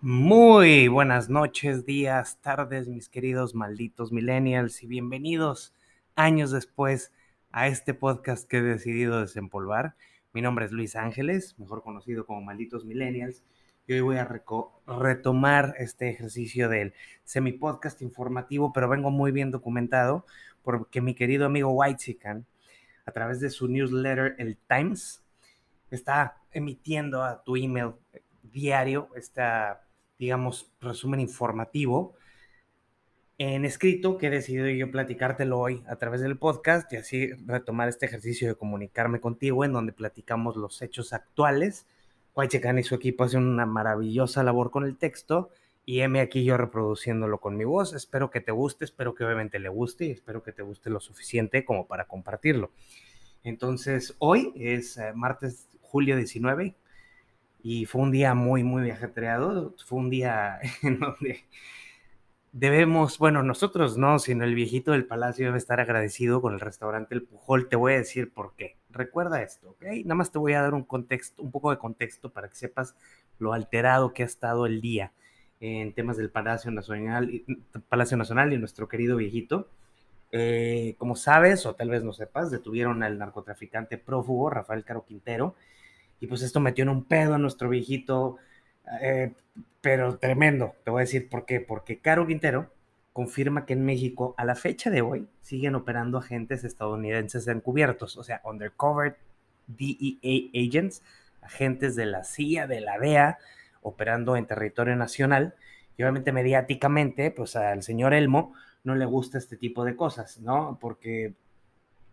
Muy buenas noches, días, tardes, mis queridos malditos millennials y bienvenidos años después a este podcast que he decidido desempolvar. Mi nombre es Luis Ángeles, mejor conocido como Malditos Millennials, y hoy voy a retomar este ejercicio del semi-podcast informativo, pero vengo muy bien documentado porque mi querido amigo Whitezican, a través de su newsletter, el Times, está emitiendo a tu email diario esta digamos, resumen informativo en escrito que he decidido yo platicártelo hoy a través del podcast y así retomar este ejercicio de comunicarme contigo en donde platicamos los hechos actuales. Guaychecan y su equipo hacen una maravillosa labor con el texto y M aquí yo reproduciéndolo con mi voz. Espero que te guste, espero que obviamente le guste y espero que te guste lo suficiente como para compartirlo. Entonces, hoy es eh, martes, julio 19, y fue un día muy, muy ajetreado. Fue un día en donde debemos, bueno, nosotros no, sino el viejito del palacio debe estar agradecido con el restaurante El Pujol. Te voy a decir por qué. Recuerda esto, ¿ok? Nada más te voy a dar un contexto, un poco de contexto para que sepas lo alterado que ha estado el día en temas del Palacio Nacional, Palacio Nacional y nuestro querido viejito. Eh, como sabes, o tal vez no sepas, detuvieron al narcotraficante prófugo Rafael Caro Quintero y pues esto metió en un pedo a nuestro viejito, eh, pero tremendo. Te voy a decir por qué. Porque Caro Quintero confirma que en México, a la fecha de hoy, siguen operando agentes estadounidenses encubiertos, o sea, undercover DEA agents, agentes de la CIA, de la DEA, operando en territorio nacional. Y obviamente mediáticamente, pues al señor Elmo no le gusta este tipo de cosas, ¿no? Porque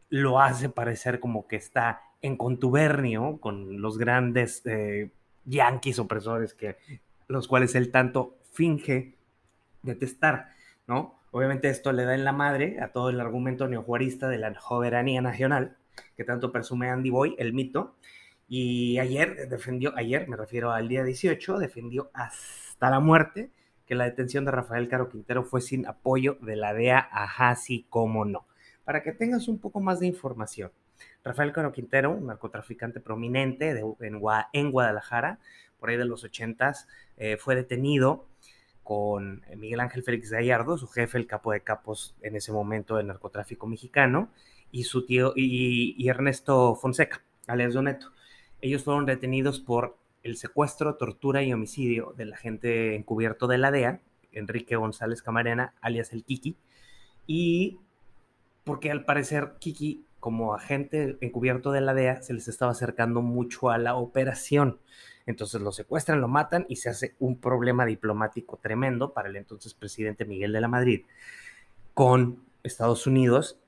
lo hace parecer como que está en contubernio con los grandes eh, yanquis opresores que los cuales él tanto finge detestar, ¿no? Obviamente esto le da en la madre a todo el argumento neojuarista de la soberanía nacional que tanto presume Andy Boy, el mito, y ayer defendió, ayer me refiero al día 18, defendió hasta la muerte que la detención de Rafael Caro Quintero fue sin apoyo de la DEA, ajá, sí, cómo no para que tengas un poco más de información. Rafael Caro Quintero, un narcotraficante prominente en, Guadalajara, por ahí de los 80 eh, fue detenido con Miguel Ángel Félix Gallardo, su jefe, el capo de capos en ese momento del narcotráfico mexicano, y su tío, y, Ernesto Fonseca, alias Doneto. Ellos fueron detenidos por el secuestro, tortura y homicidio del agente encubierto de la DEA, Enrique González Camarena, alias el Kiki, y porque al parecer Kiki, como agente encubierto de la DEA, se les estaba acercando mucho a la operación. Entonces lo secuestran, lo matan y se hace un problema diplomático tremendo para el entonces presidente Miguel de la Madrid con Estados Unidos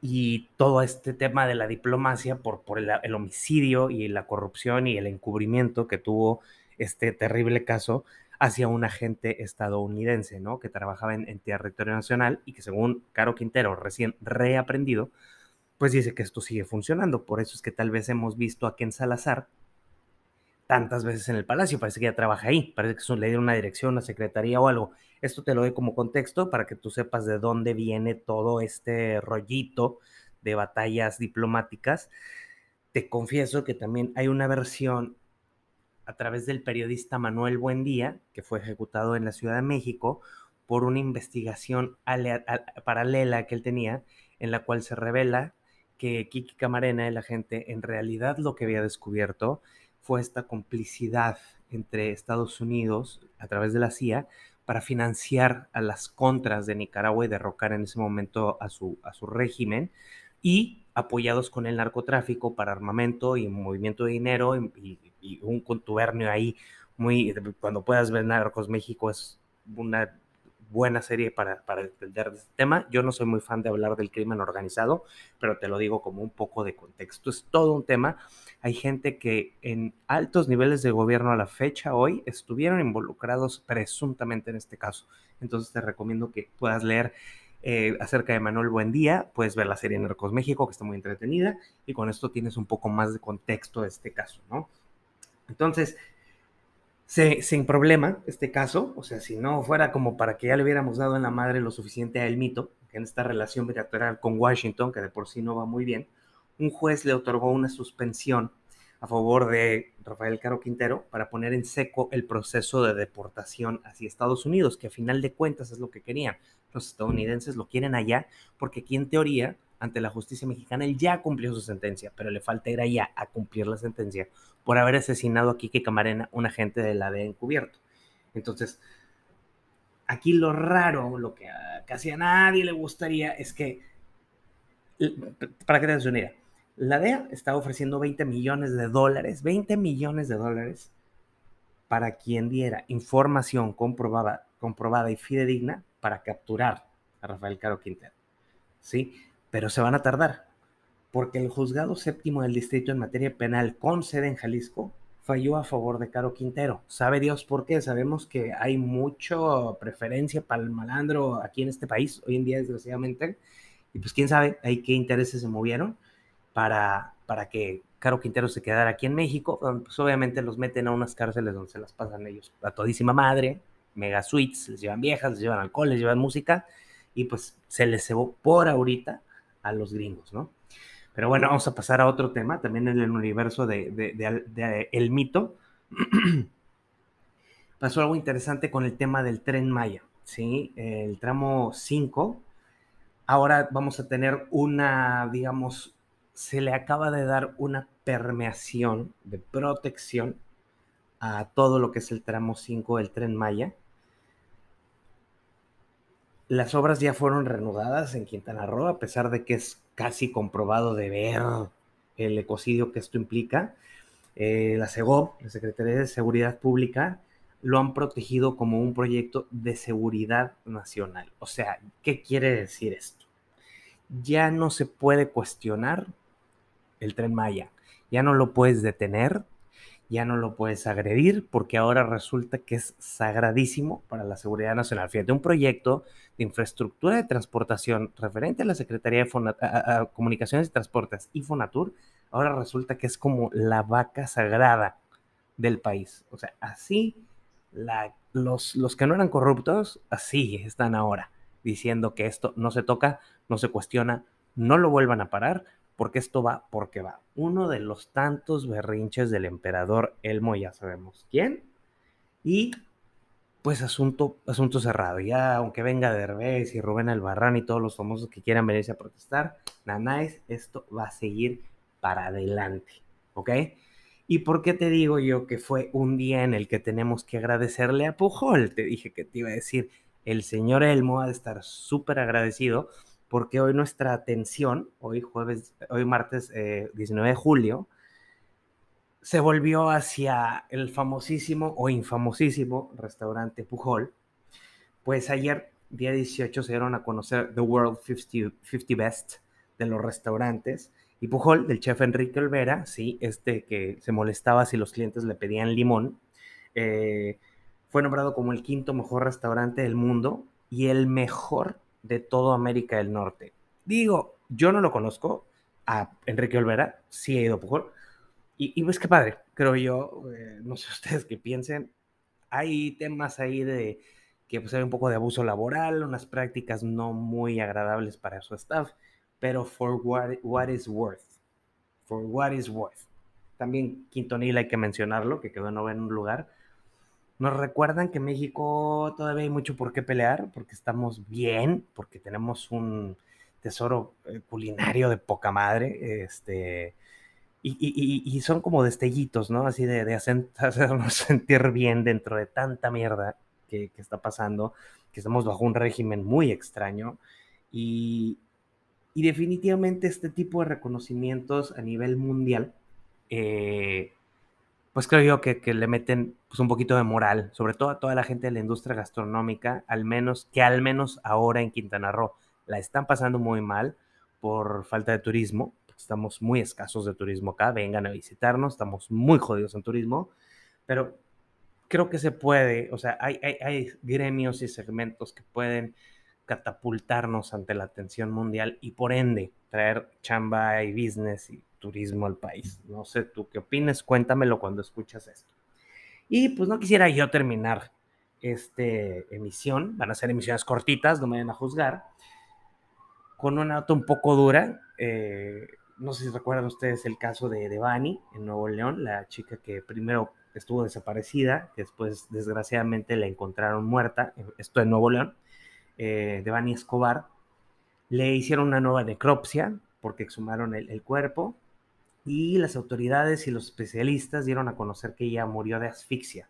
y todo este tema de la diplomacia por, por el, homicidio y la corrupción y el encubrimiento que tuvo este terrible caso hacia un agente estadounidense, ¿no? Que trabajaba en, territorio nacional y que según Caro Quintero, recién reaprendido, pues dice que esto sigue funcionando. Por eso es que tal vez hemos visto a Ken Salazar tantas veces en el palacio, parece que ya trabaja ahí, parece que le dio una dirección, una secretaría o algo. Esto te lo doy como contexto para que tú sepas de dónde viene todo este rollito de batallas diplomáticas. Te confieso que también hay una versión a través del periodista Manuel Buendía, que fue ejecutado en la Ciudad de México por una investigación paralela que él tenía, en la cual se revela que Kiki Camarena, el agente, en realidad lo que había descubierto fue esta complicidad entre Estados Unidos a través de la CIA para financiar a las contras de Nicaragua y derrocar en ese momento a su, a su régimen y apoyados con el narcotráfico para armamento y movimiento de dinero y, un contubernio ahí muy, cuando puedas ver Narcos México es una buena serie para, para entender este tema. Yo no soy muy fan de hablar del crimen organizado, pero te lo digo como un poco de contexto. Es todo un tema. Hay gente que en altos niveles de gobierno a la fecha hoy estuvieron involucrados presuntamente en este caso. Entonces te recomiendo que puedas leer eh, acerca de Manuel Buendía, puedes ver la serie Narcos México, que está muy entretenida, y con esto tienes un poco más de contexto de este caso, ¿no? Entonces, sin problema, este caso, o sea, si no fuera como para que ya le hubiéramos dado en la madre lo suficiente a el mito, en esta relación bilateral con Washington, que de por sí no va muy bien, un juez le otorgó una suspensión a favor de Rafael Caro Quintero para poner en seco el proceso de deportación hacia Estados Unidos, que a final de cuentas es lo que querían. Los estadounidenses lo quieren allá porque aquí en teoría, ante la justicia mexicana, él ya cumplió su sentencia, pero le falta ir allá a cumplir la sentencia por haber asesinado a Quique Camarena, un agente de la DEA encubierto. Entonces, aquí lo raro, lo que casi a nadie le gustaría es que, para que te des una la DEA está ofreciendo 20 millones de dólares, 20 millones de dólares para quien diera información comprobada, comprobada y fidedigna para capturar a Rafael Caro Quintero. ¿Sí? Pero se van a tardar, porque el juzgado séptimo del distrito en materia penal con sede en Jalisco falló a favor de Caro Quintero. ¿Sabe Dios por qué? Sabemos que hay mucha preferencia para el malandro aquí en este país, hoy en día desgraciadamente, y pues quién sabe ahí qué intereses se movieron para, para que Caro Quintero se quedara aquí en México. Pues obviamente los meten a unas cárceles donde se las pasan ellos a todísima madre, mega suites, les llevan viejas, les llevan alcohol, les llevan música, y pues se les cebó por ahorita a los gringos, ¿no? Pero bueno, vamos a pasar a otro tema, también en el universo de, El Mito. Pasó algo interesante con el tema del tren Maya, ¿sí? El tramo 5. Ahora vamos a tener una, digamos, se le acaba de dar una permeación de protección a todo lo que es el tramo 5 del tren Maya. Las obras ya fueron reanudadas en Quintana Roo, a pesar de que es casi comprobado de ver el ecocidio que esto implica. Eh, la SEGOP, la Secretaría de Seguridad Pública, lo han protegido como un proyecto de seguridad nacional. O sea, ¿qué quiere decir esto? Ya no se puede cuestionar el tren Maya, ya no lo puedes detener, ya no lo puedes agredir porque ahora resulta que es sagradísimo para la seguridad nacional. Fíjate, un proyecto de infraestructura de transportación referente a la Secretaría de Comunicaciones y Transportes y Fonatur, ahora resulta que es como la vaca sagrada del país. O sea, así los, los que no eran corruptos, así están ahora, diciendo que esto no se toca, no se cuestiona, no lo vuelvan a parar, porque esto va porque va. Uno de los tantos berrinches del emperador Elmo, ya sabemos quién. Y pues asunto, asunto cerrado. Ya aunque venga Derbez y Rubén Albarrán y todos los famosos que quieran venirse a protestar, Nanáez, esto va a seguir para adelante. ¿Ok? ¿Y por qué te digo yo que fue un día en el que tenemos que agradecerle a Pujol? Te dije que te iba a decir, el señor Elmo ha de estar súper agradecido porque hoy nuestra atención, hoy jueves, hoy martes 19 eh, de julio, se volvió hacia el famosísimo o infamosísimo restaurante Pujol. Pues ayer, día 18, se dieron a conocer The World 50, 50 Best de los restaurantes. Y Pujol, del chef Enrique Olvera, sí, este que se molestaba si los clientes le pedían limón, eh, fue nombrado como el quinto mejor restaurante del mundo y el mejor de toda América del Norte. Digo, yo no lo conozco a Enrique Olvera, sí he ido a Pujol, y, y pues qué padre, creo yo, eh, no sé ustedes qué piensen, hay temas ahí de que pues hay un poco de abuso laboral, unas prácticas no muy agradables para su staff, pero for what, what is worth, for what is worth. También Quintonil hay que mencionarlo, que quedó en un lugar, nos recuerdan que México todavía hay mucho por qué pelear, porque estamos bien, porque tenemos un tesoro eh, culinario de poca madre, este, y, son como destellitos, ¿no? Así de, de hacernos sentir bien dentro de tanta mierda que, está pasando, que estamos bajo un régimen muy extraño, y, definitivamente este tipo de reconocimientos a nivel mundial, eh, pues creo yo que, le meten pues, un poquito de moral, sobre todo a toda la gente de la industria gastronómica, al menos, que al menos ahora en Quintana Roo la están pasando muy mal por falta de turismo, estamos muy escasos de turismo acá, vengan a visitarnos, estamos muy jodidos en turismo, pero creo que se puede, o sea, hay, hay, hay gremios y segmentos que pueden catapultarnos ante la atención mundial y por ende traer chamba y business y turismo al país. No sé tú qué opinas, cuéntamelo cuando escuchas esto. Y pues no quisiera yo terminar esta emisión, van a ser emisiones cortitas, no me vayan a juzgar, con una nota un poco dura. Eh, no sé si recuerdan ustedes el caso de Devani en Nuevo León, la chica que primero estuvo desaparecida, que después desgraciadamente la encontraron muerta, esto en Nuevo León, eh, Devani Escobar. Le hicieron una nueva necropsia porque exhumaron el, el cuerpo y las autoridades y los especialistas dieron a conocer que ella murió de asfixia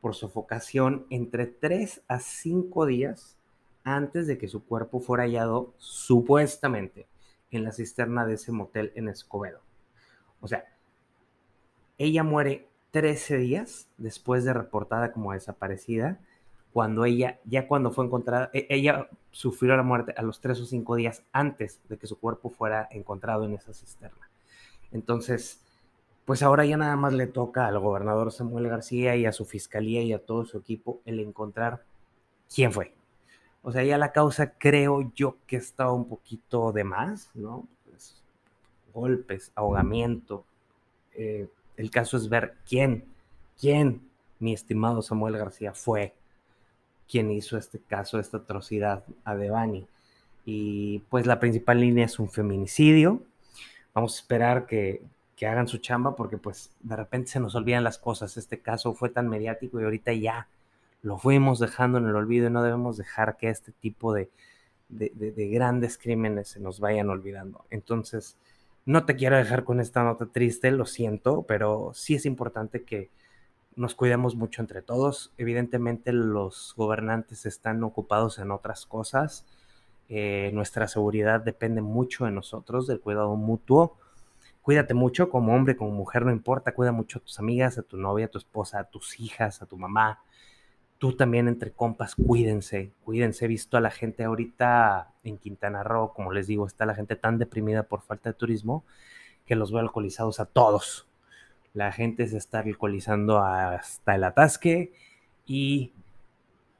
por sofocación entre 3 a 5 días antes de que su cuerpo fuera hallado supuestamente en la cisterna de ese motel en Escobedo. O sea, ella muere 13 días después de reportada como desaparecida, cuando ella, ya cuando fue encontrada, e, ella sufrió la muerte a los 3 o 5 días antes de que su cuerpo fuera encontrado en esa cisterna. Entonces, pues ahora ya nada más le toca al gobernador Samuel García y a su fiscalía y a todo su equipo el encontrar quién fue. O sea, ya la causa creo yo que estaba un poquito de más, ¿no? Pues, golpes, ahogamiento. Eh, el caso es ver quién, quién, mi estimado Samuel García, fue quien hizo este caso, esta atrocidad a Devani. Y pues la principal línea es un feminicidio. Vamos a esperar que, que hagan su chamba porque pues de repente se nos olvidan las cosas. Este caso fue tan mediático y ahorita ya lo fuimos dejando en el olvido y no debemos dejar que este tipo de, de, grandes crímenes se nos vayan olvidando. Entonces, no te quiero dejar con esta nota triste, lo siento, pero sí es importante que nos cuidemos mucho entre todos. Evidentemente los gobernantes están ocupados en otras cosas. Eh, nuestra seguridad depende mucho de nosotros, del cuidado mutuo. Cuídate mucho como hombre, como mujer, no importa. Cuida mucho a tus amigas, a tu novia, a tu esposa, a tus hijas, a tu mamá tú también entre compas, cuídense, cuídense. He visto a la gente ahorita en Quintana Roo, como les digo, está la gente tan deprimida por falta de turismo que los veo alcoholizados a todos. La gente se está alcoholizando hasta el atasque y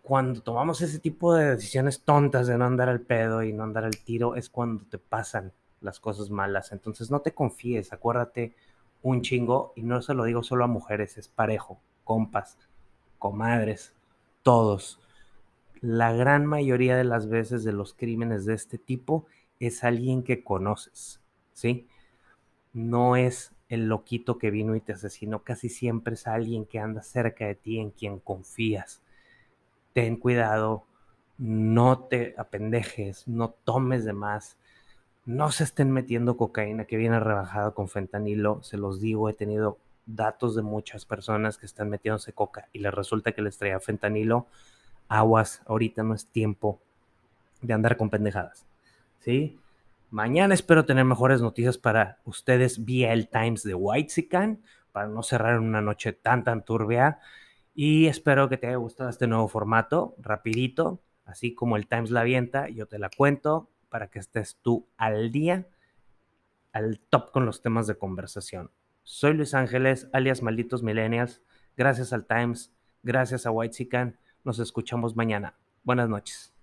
cuando tomamos ese tipo de decisiones tontas de no andar al pedo y no andar al tiro es cuando te pasan las cosas malas. Entonces no te confíes, acuérdate un chingo y no se lo digo solo a mujeres, es parejo, compas, comadres, todos. La gran mayoría de las veces de los crímenes de este tipo es alguien que conoces, ¿sí? No es el loquito que vino y te asesinó, casi siempre es alguien que anda cerca de ti, en quien confías. Ten cuidado, no te apendejes, no tomes de más, no se estén metiendo cocaína que viene rebajada con fentanilo, se los digo, he tenido datos de muchas personas que están metiéndose coca y les resulta que les traía fentanilo, aguas, ahorita no es tiempo de andar con pendejadas. ¿Sí? Mañana espero tener mejores noticias para ustedes vía el Times de Whitezican, para no cerrar una noche tan tan turbia. Y espero que te haya gustado este nuevo formato, rapidito, así como el Times la avienta, yo te la cuento para que estés tú al día, al top con los temas de conversación. Soy Luis Ángeles, alias Malditos Millennials. Gracias al Times, gracias a White Sican. Nos escuchamos mañana. Buenas noches.